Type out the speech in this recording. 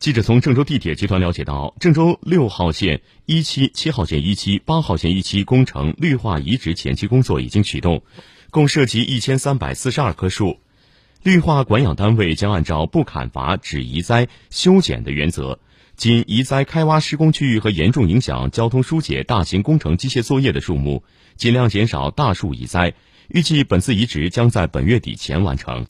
记者从郑州地铁集团了解到郑州六号线一期七号线一期八号线一期工程绿化移植前期工作已经启动共涉及一千三百四十二棵树。绿化管养单位将按照不砍伐只移栽修剪的原则仅移栽开挖施工区域和严重影响交通疏解大型工程机械作业的树木尽量减少大树移栽预计本次移植将在本月底前完成。